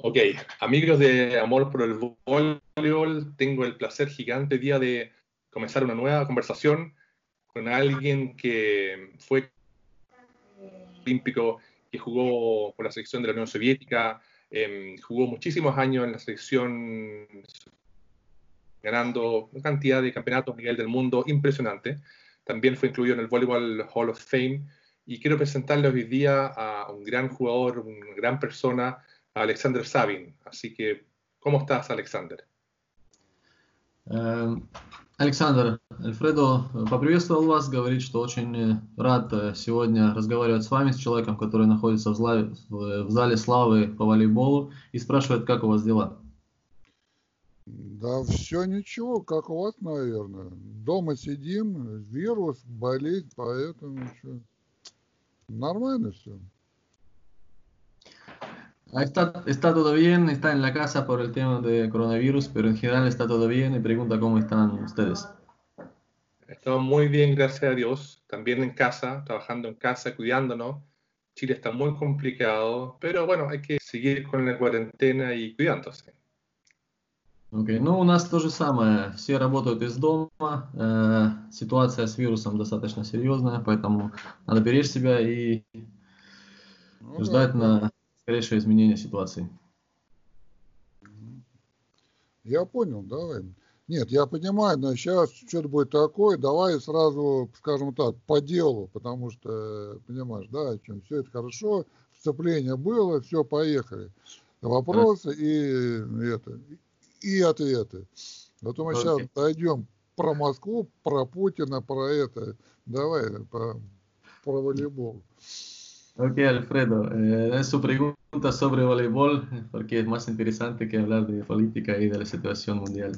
Ok, amigos de Amor por el Voleibol, tengo el placer gigante día de comenzar una nueva conversación con alguien que fue olímpico, que jugó por la selección de la Unión Soviética, eh, jugó muchísimos años en la selección ganando una cantidad de campeonatos a nivel del mundo impresionante. También fue incluido en el Volleyball Hall of Fame. Y quiero presentarle hoy día a un gran jugador, una gran persona, a Alexander Sabin. Así que, ¿cómo estás, Alexander? Э, Александр, Альфредо поприветствовал вас, говорит, что очень рад сегодня разговаривать с вами, с человеком, который находится в зале, в зале славы по волейболу, и спрашивает, как у вас дела. Да все ничего, как у вас, наверное. Дома сидим, вирус, болеет, поэтому что, nормально все. Está, está todo bien, está en la casa por el tema de coronavirus, pero en general está todo bien y pregunta cómo están ustedes. Estamos muy bien, gracias a Dios. También en casa, trabajando en casa, cuidándonos. Chile está muy complicado, pero bueno, hay que seguir con la cuarentena y cuidándose. Окей, okay. ну у нас то же самое. Все работают из дома. Э, ситуация с вирусом достаточно серьезная, поэтому надо беречь себя и ну, ждать да. на скорейшее изменение ситуации. Я понял, давай. Нет, я понимаю, но сейчас что-то будет такое, давай сразу, скажем так, по делу, потому что, понимаешь, да, о чем все это хорошо, вступление было, все, поехали. Вопросы и это, и ответы. Вот мы okay. сейчас дойдем про Москву, про Путина, про это. Давай, про, про волейбол. Ok, Alfredo, eh, su pregunta sobre voleibol, porque es más interesante que hablar de política y de la situación mundial.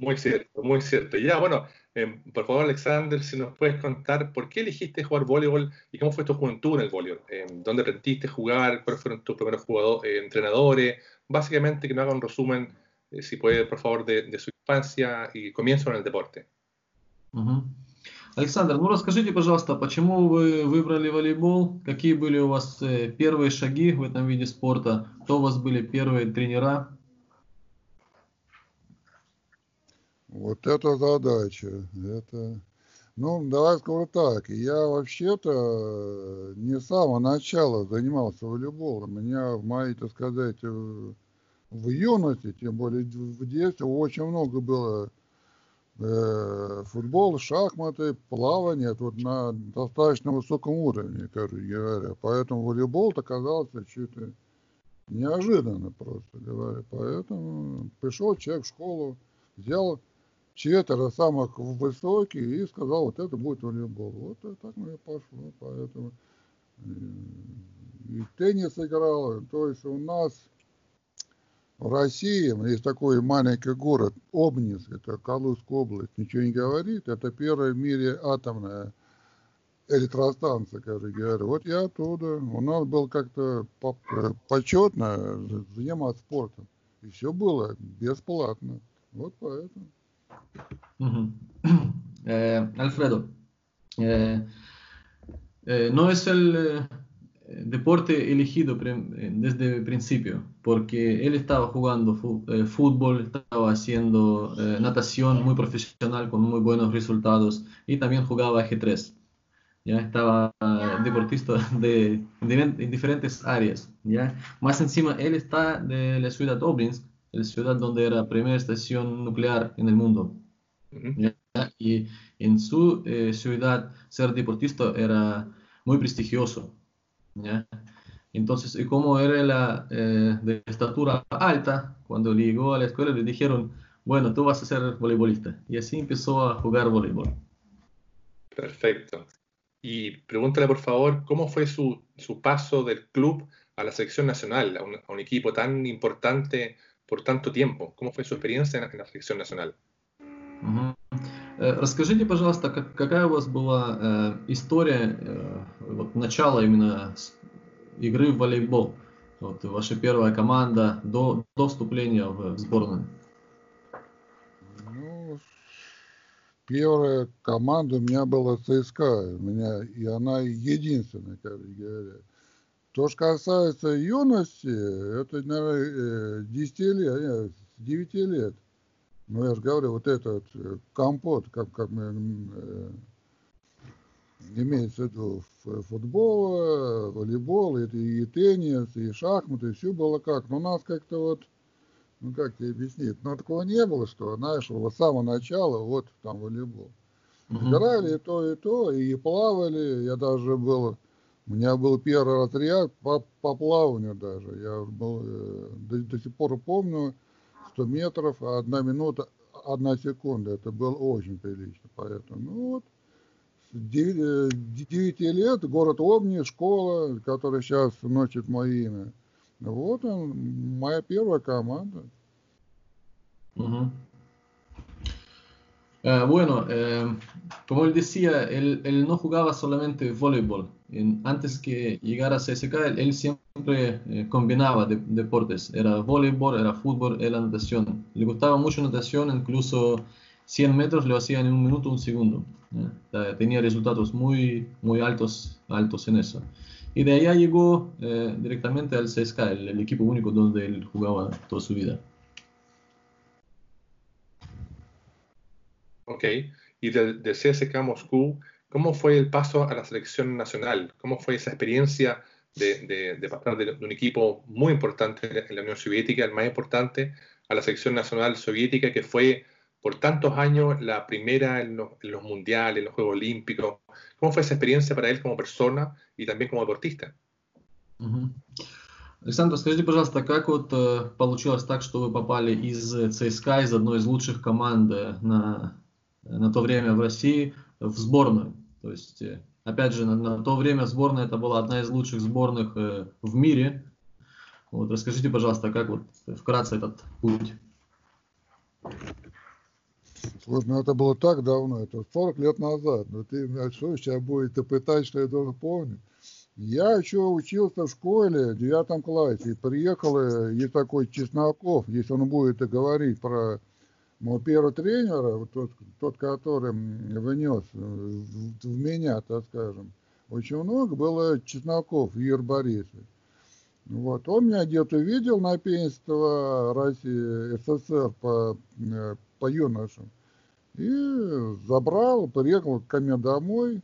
Muy cierto, muy cierto. Ya, bueno, eh, por favor, Alexander, si nos puedes contar por qué elegiste jugar voleibol y cómo fue tu juventud en el voleibol. Eh, ¿Dónde aprendiste a jugar? ¿Cuáles fueron tus primeros jugadores, eh, entrenadores? Básicamente, que nos haga un resumen, si puede, por favor, de, de, su infancia y comienzo en el deporte. Uh. Александр, ну расскажите, пожалуйста, почему вы выбрали волейбол? Какие были у вас первые шаги в этом виде спорта? Кто у вас были первые тренера? Вот это задача. Это... Ну, давай скажу так. Я вообще-то не с самого начала занимался волейболом. Меня в моей, так сказать, в юности, тем более в детстве, очень много было э, футбол, шахматы, плавание тут на достаточно высоком уровне, короче говоря. Поэтому волейбол оказался что-то неожиданно, просто говоря. Поэтому пришел человек в школу, взял четверо самых высоких и сказал, вот это будет волейбол. Вот и так и пошло. Поэтому и, и теннис играл. То есть у нас России есть такой маленький город Обнинск, это Калужская область, ничего не говорит, это первая в мире атомная электростанция, короче говоря. Вот я оттуда. У нас было как-то почетно заниматься спортом. И все было бесплатно. Вот поэтому. Альфредо, no es el deporte elegido desde el principio, porque él estaba jugando fútbol, estaba haciendo natación muy profesional con muy buenos resultados y también jugaba ajedrez. Ya estaba deportista de, en diferentes áreas. ¿ya? Más encima, él está de la ciudad Obrinsk, la ciudad donde era la primera estación nuclear en el mundo. ¿ya? Y en su ciudad ser deportista era muy prestigioso. ¿Ya? Entonces, y como era la, eh, de estatura alta, cuando llegó a la escuela le dijeron, bueno, tú vas a ser voleibolista. Y así empezó a jugar voleibol. Perfecto. Y pregúntale, por favor, ¿cómo fue su, su paso del club a la selección nacional, a un, a un, equipo tan importante por tanto tiempo? ¿Cómo fue su experiencia en, en la selección nacional? Uh -huh. Расскажите, пожалуйста, как, какая у вас была э, история, э, вот начало именно игры в волейбол? Вот ваша первая команда до, до вступления в, в сборную. Ну, первая команда у меня была ЦСКА, у меня, и она единственная, как говоря. что же касается юности, это, наверное, 10 лет, нет, 9 лет. Ну, я же говорю, вот этот компот, как, как мы имеется в виду футбол, волейбол, и, и теннис, и шахматы, и все было как. Но нас как-то вот, ну как тебе объяснить, но такого не было, что, знаешь, вот с самого начала вот там волейбол. Играли и то, и то, и плавали. Я даже был, у меня был первый отряд по, по плаванию даже. Я был, э, до, до сих пор помню, 100 метров, одна минута, одна секунда. Это было очень прилично. Поэтому, ну вот, 9 э, лет, город Обни, школа, которая сейчас носит мое имя. Вот он, моя первая команда. Uh eh, bueno, eh, como él decía, él, él, no jugaba solamente voleibol. En, antes que llegara a CSK, él, él siempre eh, combinaba de, deportes. Era voleibol, era fútbol, era natación. Le gustaba mucho natación, incluso 100 metros lo hacía en un minuto, un segundo. ¿eh? Tenía resultados muy, muy altos, altos en eso. Y de allá llegó eh, directamente al CSK, el, el, equipo único donde él jugaba toda su vida. Ok, y del, del CSK Moscú, ¿cómo fue el paso a la selección nacional? ¿Cómo fue esa experiencia de, de, de pasar de, de, un equipo muy importante en la Unión Soviética, el más importante, a la selección nacional soviética, que fue por tantos años la primera en los, en los, mundiales, en los Juegos Olímpicos. ¿Cómo fue esa experiencia para él como persona и también como deportista? Угу. Александр, скажите, пожалуйста, как вот э, получилось так, что вы попали из ЦСКА, из одной из лучших команд э, на, на то время в России, в сборную? То есть, э, опять же, на, на то время сборная это была одна из лучших сборных э, в мире. Вот, расскажите, пожалуйста, как вот вкратце этот путь? Слушай, ну это было так давно, это 40 лет назад. Но ты меня что сейчас будет ты пытать, что я должен помнить? Я еще учился в школе, в девятом классе, приехал, э, есть такой Чесноков, если он будет говорить про моего первого тренера, вот тот, тот, который внес в, в меня, так скажем, очень много было Чесноков, Юрий Борисович. Вот. Он меня где-то видел на пенство России, СССР по, э, по юношам. И забрал, приехал ко мне домой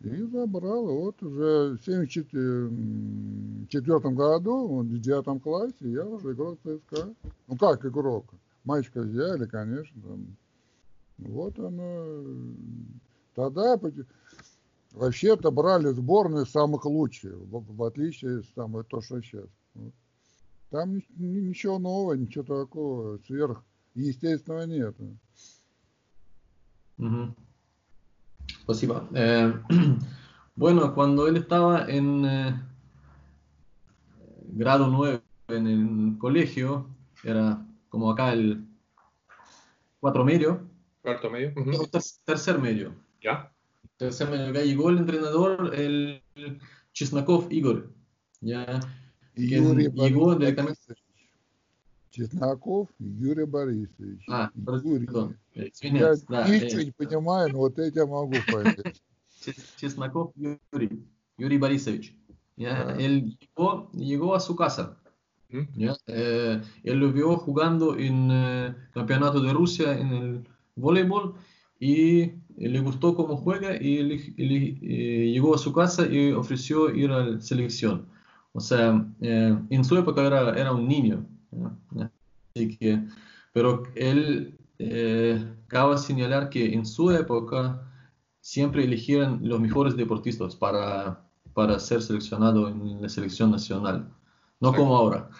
и забрал. Вот уже в 1974 году, в девятом классе, я уже играл в ЦСКА. Ну как игрок? Мальчика взяли, конечно. Там. Вот оно. Тогда вообще-то брали сборные самых лучших, в, отличие от того, что сейчас. Там ничего нового, ничего такого сверхъестественного нет. Спасибо. Eh, bueno, cuando él estaba en eh, grado 9 en el colegio, era como acá el cuatro medio. Cuarto medio. Uh -huh. ter tercer medio. Ya. Tercer medio. Acá llegó el entrenador, el Чесноков Игорь. Ya. Юрий llegó directamente. Чесноков Юрий Борисович. А, Юрий. Я да, ничего э, не понимаю, но вот это я могу понять. Чесноков Юрий, Юрий Борисович. ¿ya? Ah. Él llegó, llegó a su casa. ¿Ya? Eh, él lo vio jugando en eh, campeonato de Rusia en el voleibol y le gustó cómo juega y eli- eli- eh, llegó a su casa y ofreció ir a la selección. O sea, eh, en su época era, era un niño. ¿ya? Así que, pero él eh, cabe señalar que en su época siempre eligieron los mejores deportistas para, para ser seleccionado en la selección nacional, no como ahora.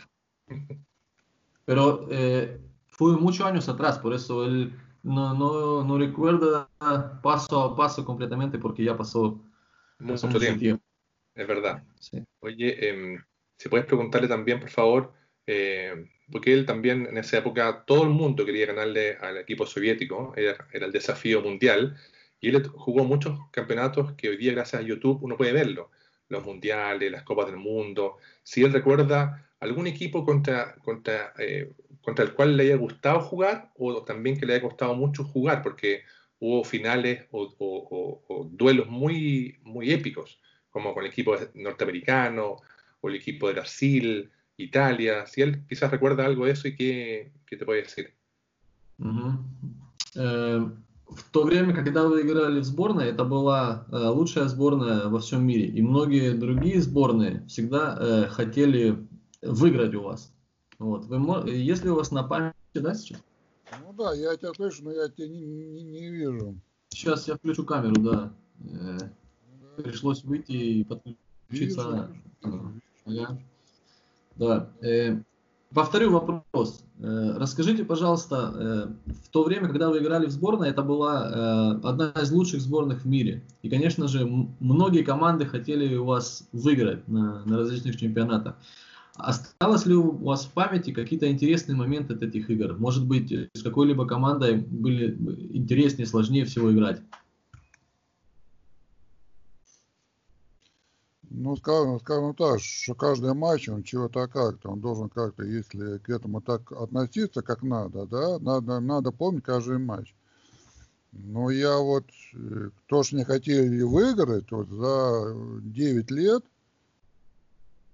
Pero eh, fue muchos años atrás, por eso él no, no, no recuerda paso a paso completamente porque ya pasó, Mucho tiempo, es verdad. Sí. Oye, em, si puedes preguntarle también, por favor, eh, porque él también en esa época, todo el mundo quería ganarle al equipo soviético, era, era el desafío mundial, y él jugó muchos campeonatos que hoy día, gracias a YouTube, uno puede verlo, los mundiales, las copas del mundo, si él recuerda algún equipo contra, contra, eh, contra el cual le haya gustado jugar o también que le haya costado mucho jugar, porque hubo finales o, o, o, o duelos muy, muy épicos, como con el equipo norteamericano o el equipo de Brasil, Italia, si él quizás recuerda algo de eso y qué, qué te puede decir. Uh -huh. eh, В то время, когда вы играли в сборной, это была э, лучшая сборная во всем мире. И многие другие сборные всегда э, хотели выиграть у вас. Вот. Вы, если у вас на памяти, да, сейчас? Ну да, я тебя слышу, но я тебя не, не, не вижу. Сейчас я включу камеру, да. Э, пришлось выйти и подключиться. Вижу, вижу. Ага. Да. Э, повторю вопрос. Э, расскажите, пожалуйста, э, в то время, когда вы играли в сборной, это была одна из лучших сборных в мире. И, конечно же, многие команды хотели у вас выиграть на, на различных чемпионатах. Осталось ли у вас в памяти какие-то интересные моменты от этих игр? Может быть, с какой-либо командой были интереснее, сложнее всего играть? Ну, скажем, скажем так, что каждый матч, он чего-то как-то, он должен как-то, если к этому так относиться, как надо, да, надо, надо помнить каждый матч. Но я вот, э, то, что не хотели выиграть, вот за 9 лет,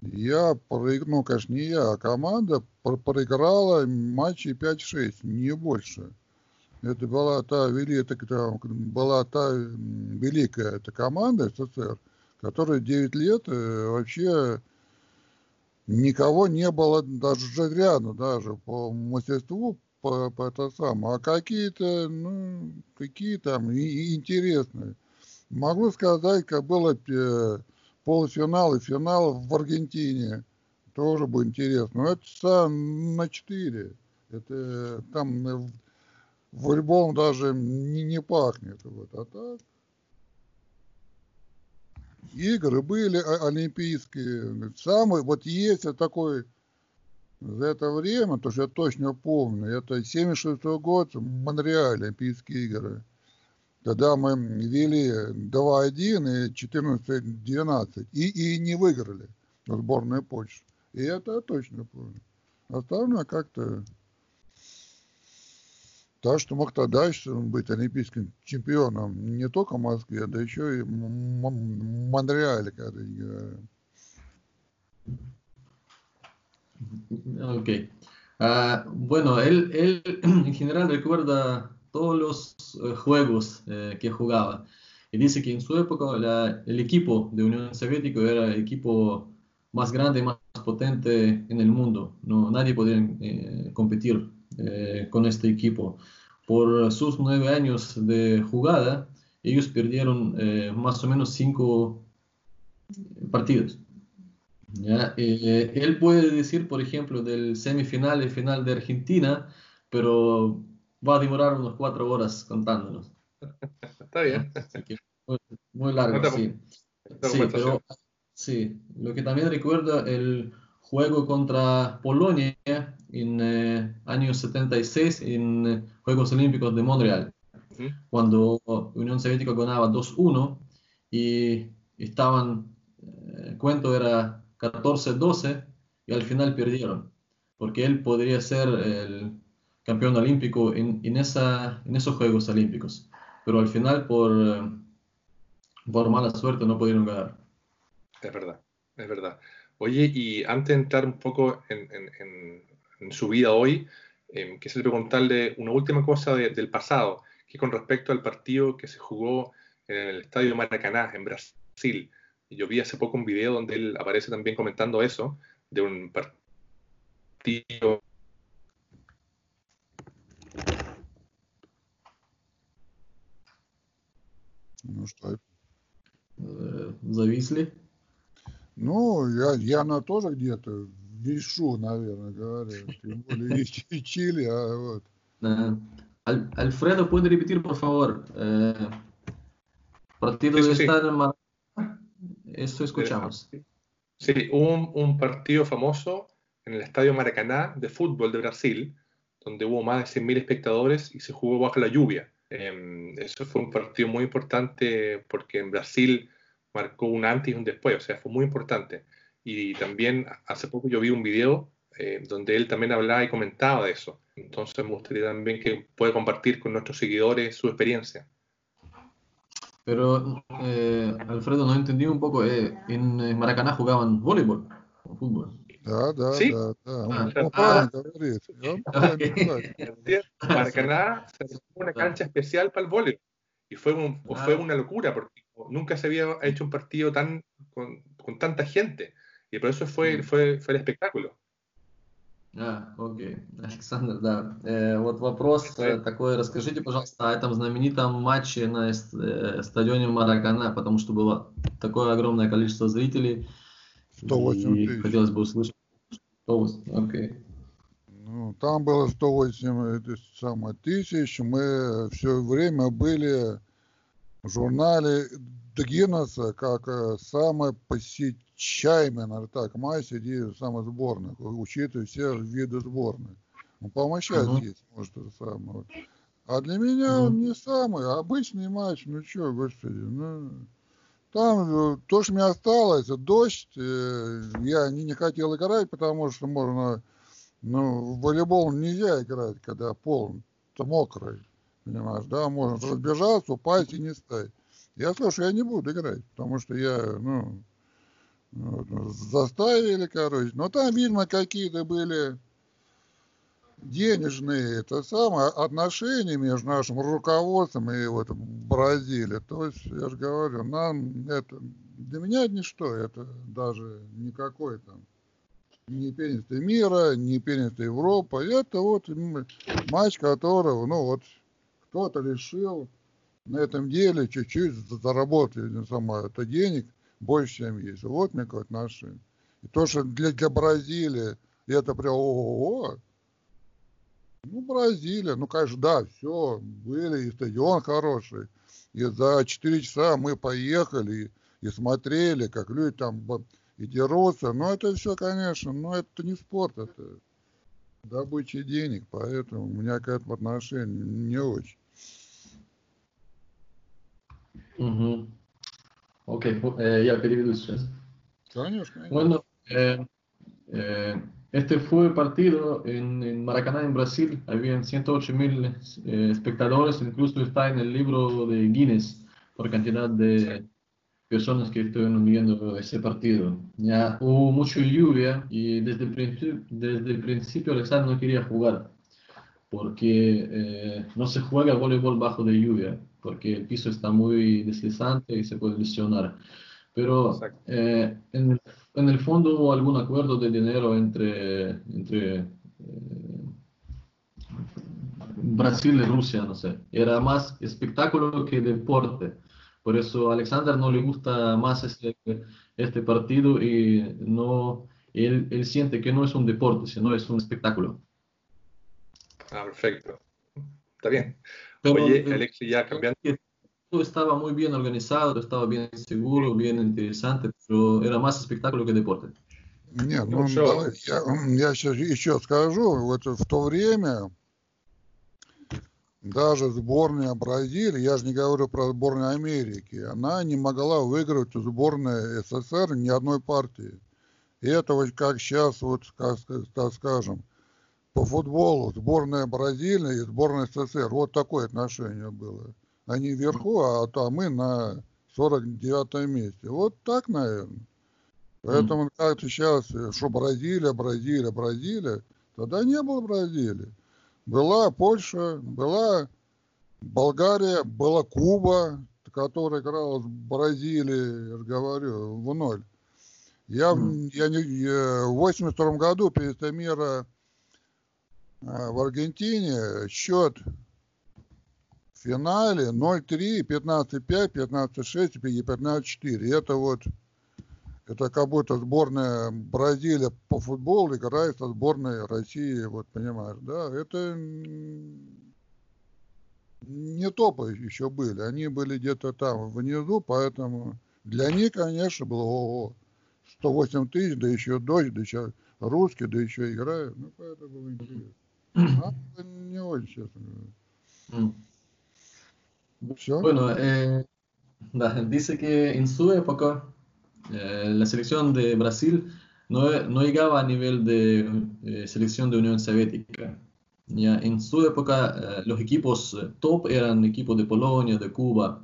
я проиграл, ну, конечно, не я, а команда проиграла матчи 5-6, не больше. Это была та, великая, была та великая эта команда СССР, которая 9 лет э, вообще никого не было даже рядом, даже по мастерству, по, по это самое. А какие-то, ну, какие там интересные. Могу сказать, как было э, полуфинал и финал в Аргентине. Тоже будет интересно. Но это на 4. Это там э, волейболом даже не, не пахнет. Вот. А так игры были олимпийские. Самый, вот есть такой за это время, то что я точно помню, это 76 год, Монреаль, Олимпийские игры. Тогда мы вели 2-1 и 14-12. И, и не выиграли сборная Польши. И это я точно помню. Остальное как-то так что мог тогда быть олимпийским чемпионом не только в Москве, да еще и в Монреале, когда играли. Ok. Uh, bueno, él, él en general recuerda todos los uh, juegos uh, que jugaba. Y dice que en su época la, el equipo de Unión Soviética era el equipo más grande y más potente en el mundo. No, nadie podía eh, competir eh, con este equipo. Por sus nueve años de jugada, ellos perdieron eh, más o menos cinco partidos. Eh, él puede decir, por ejemplo, del semifinal y final de Argentina, pero va a demorar unas cuatro horas contándonos. Está bien. muy, largo, sí. Sí, pero, sí, lo que también recuerdo el juego contra Polonia en eh, años 76 en eh, Juegos Olímpicos de Montreal, cuando Unión Soviética ganaba 2-1 y estaban, el eh, cuento era 14-12 y al final perdieron, porque él podría ser el campeón olímpico en, en, esa, en esos Juegos Olímpicos, pero al final por, por mala suerte no pudieron ganar. Es verdad, es verdad. Oye, y antes de entrar un poco en, en, su vida hoy, eh, quisiera preguntarle una última cosa del pasado, que con respecto al partido que se jugó en el Estadio Maracaná, en Brasil. Yo vi hace poco un video donde él aparece también comentando eso, de un partido Ну что? Зависли? Ну, я, я на тоже где-то вешу, наверное, говоря. Тем более и, Чили, а вот. Al, Alfredo, ¿puede repetir, por favor? Eh, partido sí, de sí. estar en Esto escuchamos. Sí, un, un partido famoso en el Estadio Maracaná de fútbol de Brasil, donde hubo más de 100.000 espectadores y se jugó bajo la lluvia. Eh, eso fue un partido muy importante porque en Brasil marcó un antes y un después, o sea, fue muy importante. Y también hace poco yo vi un video eh, donde él también hablaba y comentaba de eso. Entonces me gustaría también que pueda compartir con nuestros seguidores su experiencia. Pero, eh, Alfredo, no entendí un poco. Eh, en eh, Maracaná jugaban voleibol o fútbol. Da, da, sí. Da, ah, ah. Maracaná se una cancha especial para el voleibol. Y fue, un, ah. fue una locura porque nunca se había hecho un partido tan con, con tanta gente. Y por eso fue, Mm. fue, fue el espectáculo. А, окей. Александр, да. Э, вот вопрос э, такой. Расскажите, пожалуйста, о этом знаменитом матче на э, стадионе Маракана, потому что было такое огромное количество зрителей. 108 и тысяч. хотелось бы услышать. 108, окей. Ну, там было 108 это самое, тысяч. Мы все время были в журнале Гиннесса как э, самая посещаемая, наверное, так, матч среди самых сборных, учитывая все виды сборных. Ну, по-моему, сейчас Мгм. есть, может, это самое. А для меня он Мгм. не самый, обычный матч, ну что, господи, ну... Там э, то, что мне осталось, дождь, э, я не, не хотел играть, потому что можно, ну, в волейбол нельзя играть, когда пол мокрый, понимаешь, да, можно разбежаться, упасть и не стать. Я что я не буду играть, потому что я, ну, ну, заставили, короче. Но там, видимо, какие-то были денежные, это самое, отношения между нашим руководством и вот Бразилией. То есть, я же говорю, нам это, для меня это ничто, это даже никакой там, не первенство мира, не первенство Европы. Это вот матч, которого, ну вот, кто-то решил на этом деле чуть-чуть заработать ну, самое, это денег больше, чем есть. Вот мне какое отношение. И то, что для, для Бразилии это прям ого ну, Бразилия, ну, конечно, да, все, были, и стадион хороший. И за 4 часа мы поехали и, и смотрели, как люди там и дерутся. Но это все, конечно, но это не спорт, это добыча денег, поэтому у меня к этому отношение не очень. Uh -huh. Ok, eh, ya pedí. Bueno, eh, eh, este fue partido en, en, Maracaná, en Brasil. Habían 108 mil eh, espectadores, incluso está en el libro de Guinness por cantidad de personas que estuvieron viendo ese partido. Ya hubo mucha lluvia y desde el, principio, desde el principio Alexander no quería jugar porque eh, no se juega voleibol bajo de lluvia porque el piso está muy deslizante y se puede lesionar. Pero eh, en, el- en el fondo hubo algún acuerdo de dinero entre, entre eh, Brasil y Rusia, no sé. Era más espectáculo que deporte. Por eso a Alexander no le gusta más este, este partido y no, él, él siente que no es un deporte, sino es un espectáculo. Ah, perfecto. Está bien. Pero, Oye, eh, Alexi, ya cambiando. Todo estaba muy bien organizado, estaba bien seguro, bien interesante, pero era más espectáculo que deporte. Нет, Ну, ну, давай, я, я сейчас еще скажу. Вот в то время даже сборная Бразилии, я же не говорю про сборную Америки, она не могла выиграть у сборной СССР ни одной партии. И это вот как сейчас, вот, как, так скажем, по футболу сборная Бразилии и сборная СССР. Вот такое отношение было. Они вверху, а то мы на 49 месте. Вот так, наверное. Поэтому как-то сейчас, э, что Бразилия, Бразилия, Бразилия, тогда не было Бразилии. Была Польша, была Болгария, была Куба, которая играла с Бразилией, я же говорю, в ноль. Я, в- Мгм. я не, в 82 году первенство мира а, в Аргентине счет в финале 0-3, 15-5, 15-6 и 15-4. Это вот это как будто сборная Бразилия по футболу играет со сборной России, вот понимаешь, да, это не топы еще были, они были где-то там внизу, поэтому для них, конечно, было ого, 108 тысяч, да еще дождь, да еще русские, да еще играют, ну, поэтому интересно. А это не очень, честно говоря. Mm. Все? Bueno, eh, da- dice que en su época eh, la selección de Brasil no, no llegaba a nivel de eh, selección de Unión Soviética. Ya, en su época eh, los equipos eh, top eran equipos de Polonia, de Cuba.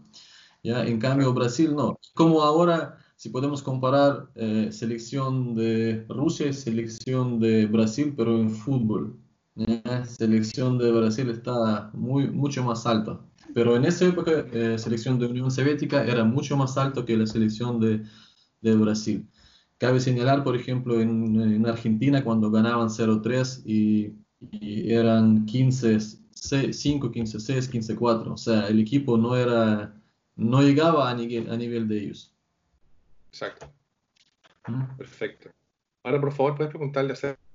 Ya, en cambio Brasil no. Como ahora si podemos comparar eh, selección de Rusia y selección de Brasil, pero en fútbol. ¿Eh? Selección de Brasil está muy, mucho más alta. Pero en esa época, eh, selección de Unión Soviética era mucho más alto que la selección de, de Brasil. Cabe señalar, por ejemplo, en, en Argentina cuando ganaban 0-3 y, y, eran 15, 5, 15, 6, 15, 4. O sea, el equipo no era, no llegaba a nivel, a nivel de ellos. Exacto. Perfecto. Ahora, por favor, puedes preguntarle acerca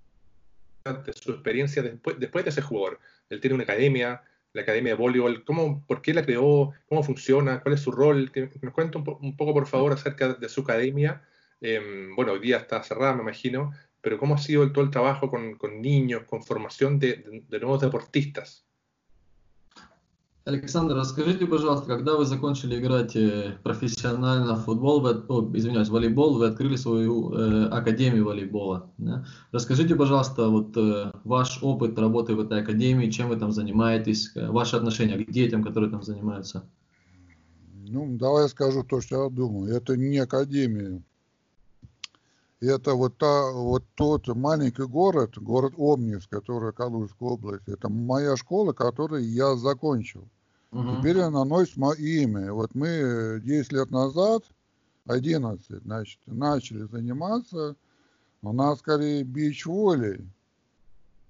de su experiencia después, después de ese jugador. Él tiene una academia, la academia de voleibol. ¿Cómo, ¿Por qué la creó? ¿Cómo funciona? ¿Cuál es su rol? Que nos cuente un, un poco, por favor, acerca de su academia. Eh, bueno, hoy día está cerrada, me imagino, pero ¿cómo ha sido todo el trabajo con, niños, con formación de nuevos deportistas? Александр, расскажите, пожалуйста, когда вы закончили играть профессионально в футбол, вы, о, извиняюсь, волейбол, вы открыли свою э, академию волейбола. Да? Расскажите, пожалуйста, вот э, ваш опыт работы в этой академии, чем вы там занимаетесь, ваши отношения к детям, которые там занимаются. Ну, давай я скажу то, что я думаю. Это не академия. Это вот, та, вот тот маленький город, город Омнис, который Калужская область. Это моя школа, которую я закончил. Угу. Теперь она носит мое имя. Вот мы 10 лет назад, 11, значит, начали заниматься. У нас скорее бич-волей.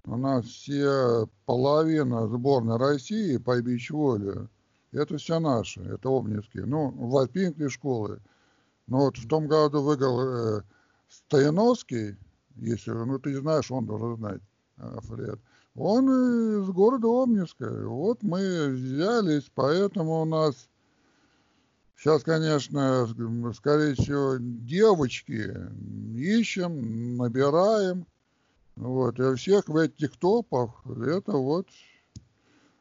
У нас все половина сборной России по бич-воле. Это все наши, это Обнинские. Ну, воспитанные школы. Но вот в том году выиграл э, Стояновский, если, ну, ты знаешь, он должен знать, Фред. Он из города Омниска. Вот мы взялись, поэтому у нас сейчас, конечно, скорее всего, девочки ищем, набираем. Вот, и всех в этих топах это вот...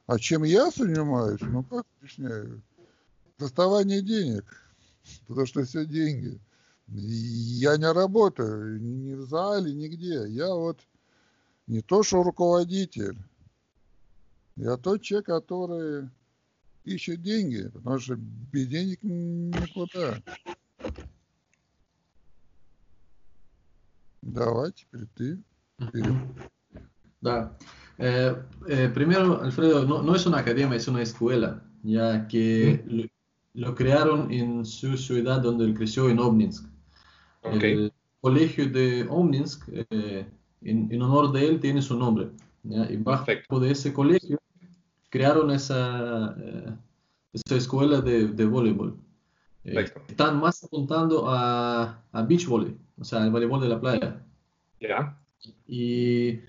А чем я занимаюсь? Ну, как объясняю? Доставание денег. Потому что все деньги. Я не работаю ни в зале, нигде. Я вот не то, что руководитель, я тот человек, который ищет деньги, потому что без денег никуда. Давай, теперь ты. Вперед. Да. Eh, eh, primero, Alfredo, no, no, es una academia, es una escuela, ya que ¿Mm? lo, lo, crearon en su ciudad donde él creció, en Obninsk. Okay. El colegio de Obninsk eh, en, en, honor de él tiene su nombre. ¿ya? Y bajo Perfecto. de ese colegio crearon esa, eh, esa escuela de, de voleibol. Eh, están más apuntando a, a, beach volley, o sea, el voleibol de la playa. Yeah. Y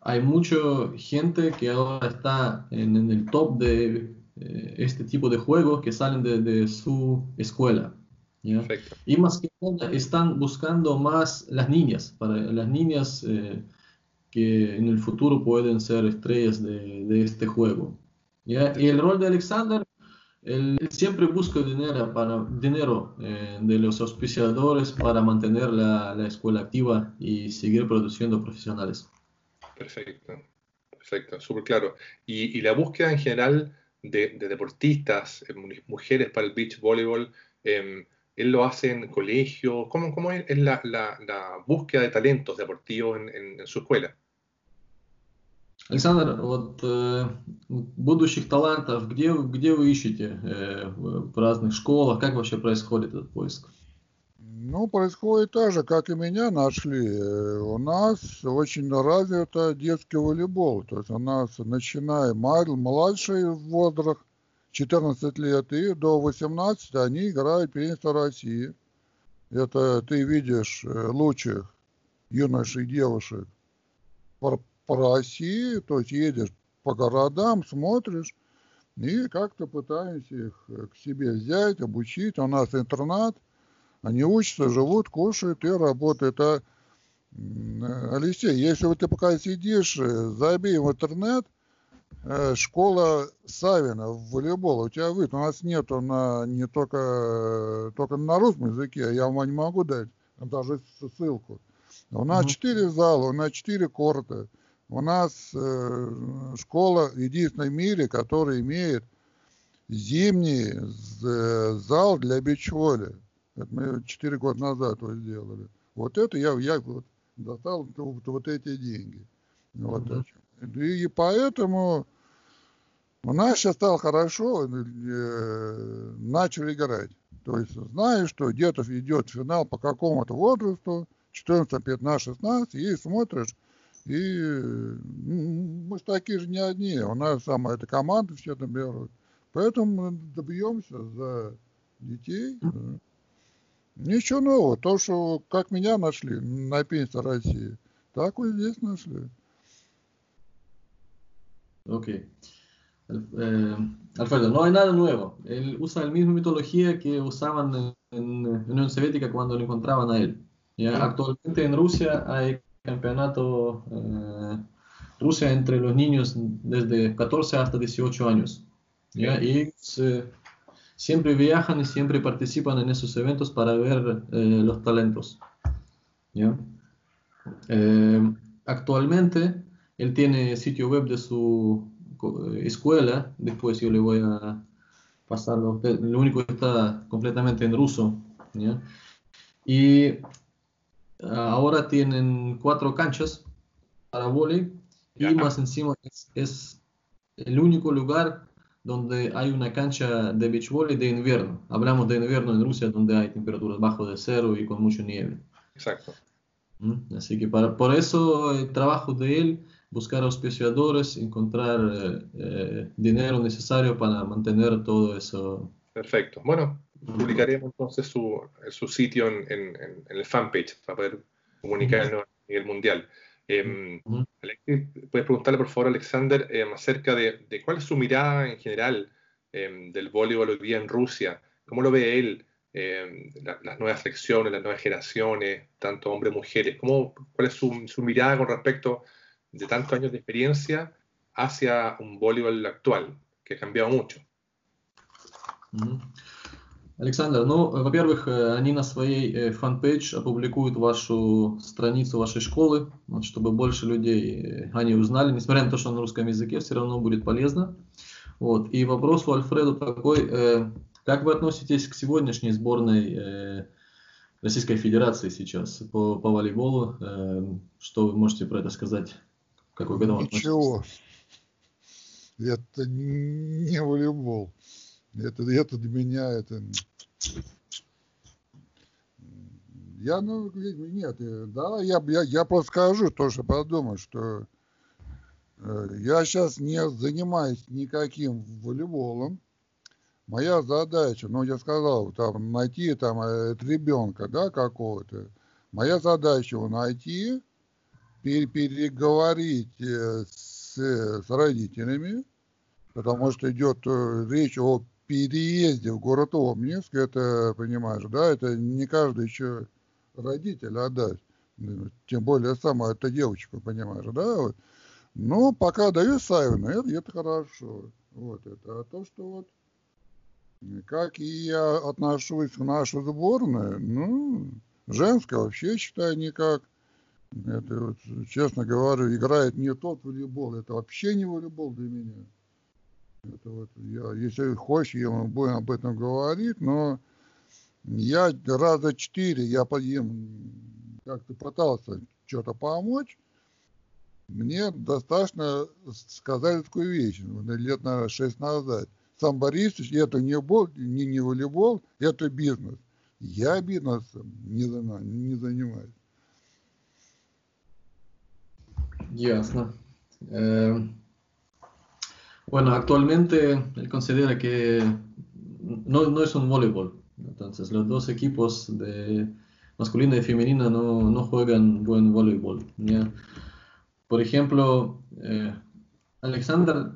hay mucha gente que ahora está en, en el top de eh, este tipo de juegos que salen de, de su escuela. Y más que nada están buscando más las niñas, para las niñas eh, que en el futuro pueden ser estrellas de, de este juego. ¿ya? Y el rol de Alexander, él, él siempre busca dinero, para, dinero eh, de los auspiciadores para mantener la, la, escuela activa y seguir produciendo profesionales. Perfecto, perfecto, súper claro. Y, y, la búsqueda en general de, de deportistas, eh, mujeres para el beach volleyball, eh, él lo hace en colegio. ¿Cómo, cómo es la, la, la, búsqueda de talentos deportivos en, en, en su escuela? Александр, вот э, будущих талантов, где, где вы ищете э, в разных школах, как вообще происходит этот поиск? Ну, происходит так же, как и меня нашли. У нас очень развито детский волейбол. То есть у нас, начиная младший возраст, 14 лет и до 18 они играют первенство России. Это ты видишь э, лучших юношей девушек по, по России, то есть едешь по городам, смотришь, и как-то пытаемся их э, к себе взять, обучить. У нас интернат, они учатся, живут, кушают и работают. А, Алексей, если вот ты пока сидишь, э, забей в интернет, Э, школа Савина в волейбол. У тебя выйдет. У нас нету на, не только, только на русском языке. Я вам не могу дать даже ссылку. У нас четыре зала, у нас четыре корта. У нас э, школа единственная в мире, которая имеет зимний э, зал для бичволи. Это мы 4 года назад вот сделали. Вот это я, я вот достал вот, вот эти деньги. Вот mm-hmm. И, и поэтому у нас сейчас стало хорошо, э, начали играть. То есть знаешь, что где-то идет финал по какому-то возрасту, 14, 15, 16, и смотришь, и мы же такие же не одни. У нас самая эта команда все там берут. Поэтому добьемся за детей. Ничего нового. То, что как меня нашли на пенсии России, так вот здесь нашли. Окей. Okay. Eh, Alfredo, no hay nada nuevo. Él usa la misma mitología que usaban en, en Unión Soviética cuando lo encontraban a él. ¿ya? Actualmente en Rusia hay campeonato eh, Rusia entre los niños desde 14 hasta 18 años. ¿ya? Y eh, siempre viajan y siempre participan en esos eventos para ver eh, los talentos. ¿ya? actualmente él tiene sitio web de su escuela, después yo le voy a pasarlo, lo único que está completamente en ruso. ¿ya? Y ahora tienen cuatro canchas para vóley y más encima es, el único lugar donde hay una cancha de beach volley de invierno. Hablamos de invierno en Rusia donde hay temperaturas bajo de cero y con mucha nieve. Exacto. ¿Mm? Así que para, por eso el trabajo de él, buscar auspiciadores, encontrar eh, eh, dinero necesario para mantener todo eso. Perfecto. Bueno, publicaremos entonces su, su sitio en, en, en, el fanpage para poder comunicarnos a nivel mundial. Eh, puedes preguntarle por favor a Alexander em, acerca de, de, cuál es su mirada en general em, del voleibol hoy día en Rusia, cómo lo ve él, las nuevas secciones, las nuevas generaciones, tanto hombres mujeres, cómo, cuál es su, su, mirada con respecto de tantos años de experiencia hacia un voleibol actual, que ha cambiado mucho. Александр, ну, во-первых, э, они на своей э, fan page опубликуют вашу страницу вашей школы, чтобы больше людей э, они узнали, несмотря на то, что на русском языке, все равно будет полезно. Вот. И вопрос у Альфреда такой, как вы относитесь к сегодняшней сборной Российской Федерации сейчас по, по волейболу? Что вы можете про это сказать? Как вы к этому Ничего. Это не волейбол. Это, это для меня это... Я, ну, нет, да, я, я, я просто скажу то, что подумаю, что э, я сейчас не занимаюсь никаким волейболом. Моя задача, ну, я сказал, там, найти там э, ребенка, да, какого-то. Моя задача его найти, переговорить э, с, с родителями, потому что идет речь о переезде в город Обнинск, это, понимаешь, да, это не каждый еще родитель отдаст. Тем более сама эта девочка, понимаешь, да, вот. Но пока даю Савину, это, это хорошо. Вот это. А то, что вот как и я отношусь к нашей сборной, ну, женская вообще считаю никак. Это вот, честно говорю, играет не тот волейбол, это вообще не волейбол для меня. Это вот я, если хочешь, я будем об этом говорить, но я раза четыре, я им как-то пытался что-то помочь. Мне достаточно сказали такую вещь, лет, наверное, шесть назад. Сам Борисович, это не, бол, не, не волейбол, это бизнес. Я бизнесом не, не занимаюсь. Ясно. Эм, Bueno, actualmente él considera que no, no es un voleibol. Entonces, los dos equipos de masculina y femenina no, no juegan buen voleibol. ¿ya? Por ejemplo, eh, Alexander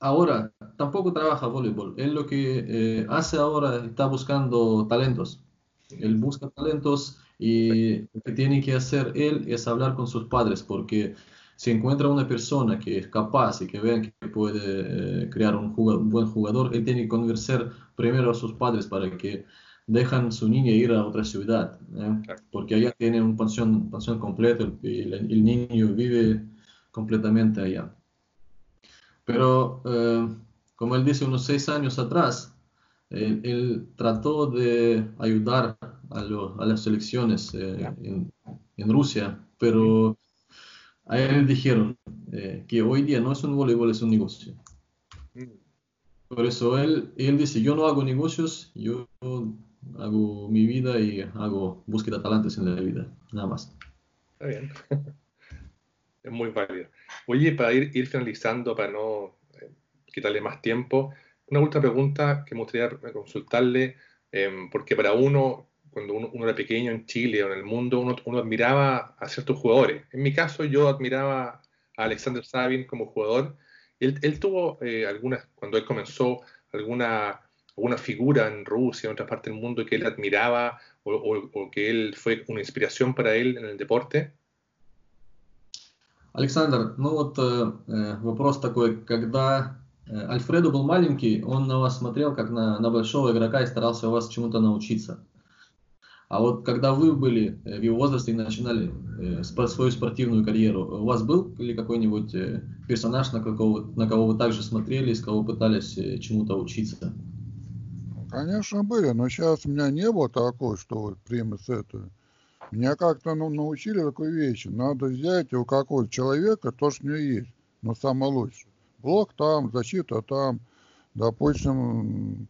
ahora tampoco trabaja voleibol. Él lo que eh, hace ahora está buscando talentos. Él busca talentos y lo que tiene que hacer él es hablar con sus padres porque si encuentra una persona que es capaz y que vean que puede eh, crear un, buen jugador, él tiene que convencer primero a sus padres para que dejan su niña ir a otra ciudad, ¿eh? porque allá tiene un pensión, pensión completa y el, niño vive completamente allá. Pero, eh, como él dice, unos seis años atrás, él, trató de ayudar a, a las elecciones en, en, Rusia, pero a él dijeron eh, que hoy día no es un voleibol, es un negocio. Mm. Por eso él, él dice, yo no hago negocios, yo hago mi vida y hago búsqueda de talentos en la vida, nada más. Está bien. es muy válido. Oye, para ir, ir finalizando, para no eh, quitarle más tiempo, una última pregunta que me gustaría consultarle, em, porque para uno, cuando uno, era pequeño en Chile o en el mundo, uno, uno, admiraba a ciertos jugadores. En mi caso, yo admiraba a Alexander Sabin como jugador. Él, él tuvo eh, algunas, cuando él comenzó, alguna, alguna figura en Rusia, en otras partes del mundo, que él admiraba o, o, o que él fue una inspiración para él en el deporte. Александр, ну вот э, вопрос такой, когда Альфредо был маленький, он на вас смотрел как на, на большого игрока и старался у вас чему-то научиться. А вот когда вы были в его возрасте и начинали э, свою спортивную карьеру, у вас был ли какой-нибудь э, персонаж, на, какого, на кого вы также смотрели, с кого пытались э, чему-то учиться? Конечно, были, но сейчас у меня не было такого, что вот примет это. Меня как-то ну, научили такой вещи. Надо взять у какого-то человека то, что у него есть, но самое лучшее блок там, защита там, допустим,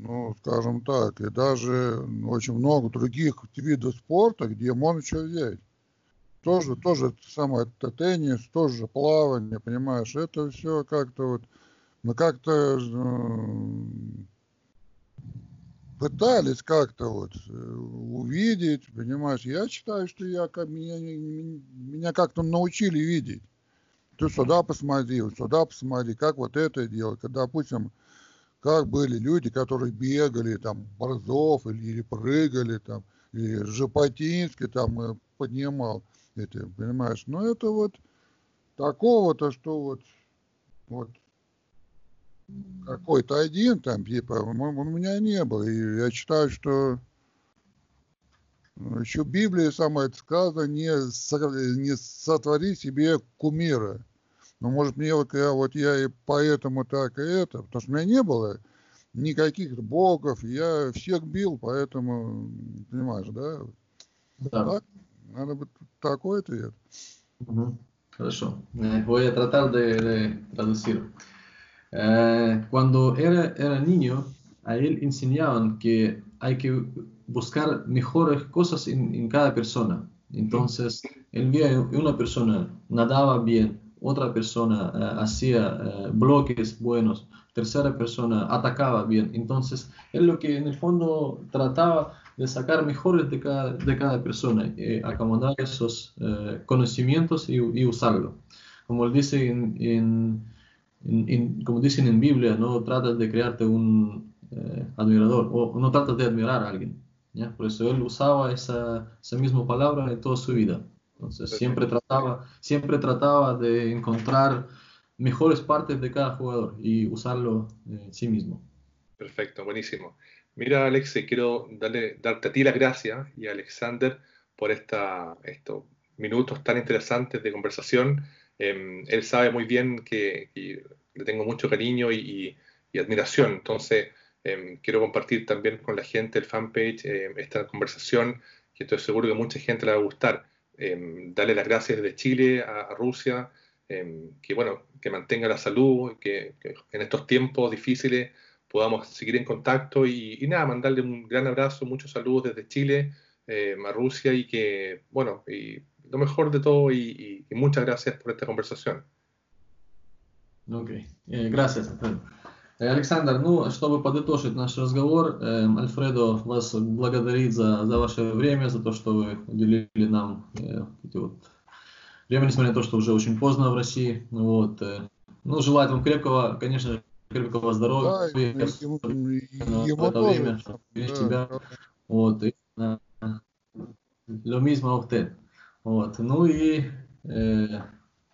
ну, скажем так, и даже очень много других видов спорта, где можно что взять. Тоже, тоже самое это теннис, тоже плавание, понимаешь, это все как-то вот, мы как-то э, пытались как-то вот э, увидеть, понимаешь, я считаю, что я, меня, меня как-то научили видеть ты сюда посмотри, сюда посмотри, как вот это делать. Когда, допустим, как были люди, которые бегали, там, Борзов или, или прыгали, там, или Жапотинский там э, поднимал, это, понимаешь, но это вот такого-то, что вот, вот какой-то один там, типа, у меня не было. И я считаю, что еще в Библии самое сказано, не, не сотвори себе кумира. Но может мне вот я, вот я и поэтому так и это, потому что у меня не было никаких богов, я всех бил, поэтому, понимаешь, да? Да. Так, надо быть такой ответ. Угу. Хорошо. Eh, voy a tratar de, de traducir. Eh, cuando era, era niño, a él enseñaban que hay que buscar mejores cosas en, en cada persona. Entonces, él veía una persona nadaba bien, otra persona uh, hacía uh, bloques buenos, tercera persona atacaba bien. Entonces, él lo que en el fondo trataba de sacar mejores de cada, de cada persona, eh, acomodar esos uh, conocimientos y, usarlo. Como él dice en, en, como dicen en Biblia, no tratas de crearte un admirador o no tratas de admirar a alguien. Por eso él usaba esa, esa misma palabra en toda su vida. Entonces siempre trataba, siempre trataba de encontrar mejores partes de cada jugador y usarlo en sí mismo. Perfecto, buenísimo. Mira, Alex, quiero darle, darte a ti las gracias y a Alexander por esta, estos minutos tan interesantes de conversación. Em, él sabe muy bien que, le tengo mucho cariño y, admiración, entonces em, quiero compartir también con la gente el fanpage em, esta conversación que estoy seguro que mucha gente le va a gustar. Em, darle las gracias desde Chile a, Rusia, em, que bueno, que mantenga la salud, que, en estos tiempos difíciles podamos seguir en contacto y, nada, mandarle un gran abrazo, muchos saludos desde Chile em, a Rusia y que, bueno, y lo mejor de todo y, y muchas gracias por esta conversación. Ok, eh, gracias. Александр, ну, чтобы подытожить наш разговор, э, Альфредо вас благодарит за, за ваше время, за то, что вы уделили нам э, эти вот время, несмотря на то, что уже очень поздно в России. Вот, э, ну, желаю вам крепкого, конечно, крепкого здоровья да, ему, ему, в это время, чтобы да, себя. Да. Вот, и, э. Вот, ну и э,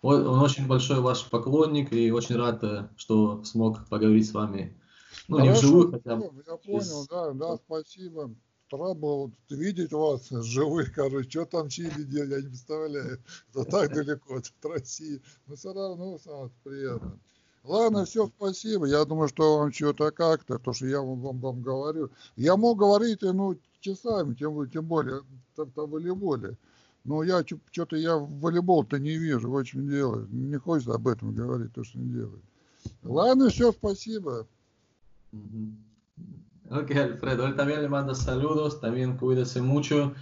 он очень большой ваш поклонник и очень рад, э, что смог поговорить с вами. Ну, Хорошо, не вживую хотя бы. Я понял, да, да, спасибо. Рад был видеть вас живых, короче, что там Чили делать, я не представляю. Это так далеко от России. Но все равно, самое приятно. Ладно, все, спасибо. Я думаю, что вам что-то как-то, то, что я вам, вам, вам говорю. Я мог говорить, ну, часами, тем, тем более, там, там волейболе. Но я что-то я волейбол-то не вижу, в общем дело. Не хочется об этом говорить, то, что не делает. Ладно, все, спасибо. Ok, Alfredo, él también le manda saludos, también cuídese mucho.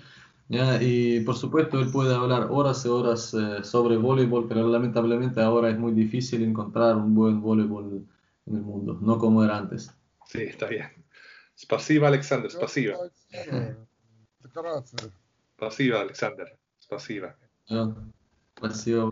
¿ya? Y por supuesto, él puede hablar horas y horas eh, sobre voleibol, pero lamentablemente ahora es muy difícil encontrar un buen voleibol en el mundo, no como era antes. Sí, está bien. Спасибо, Alexander, спасибо. Gracias. Спасибо, Alexander, pasiva. Ah, pasiva,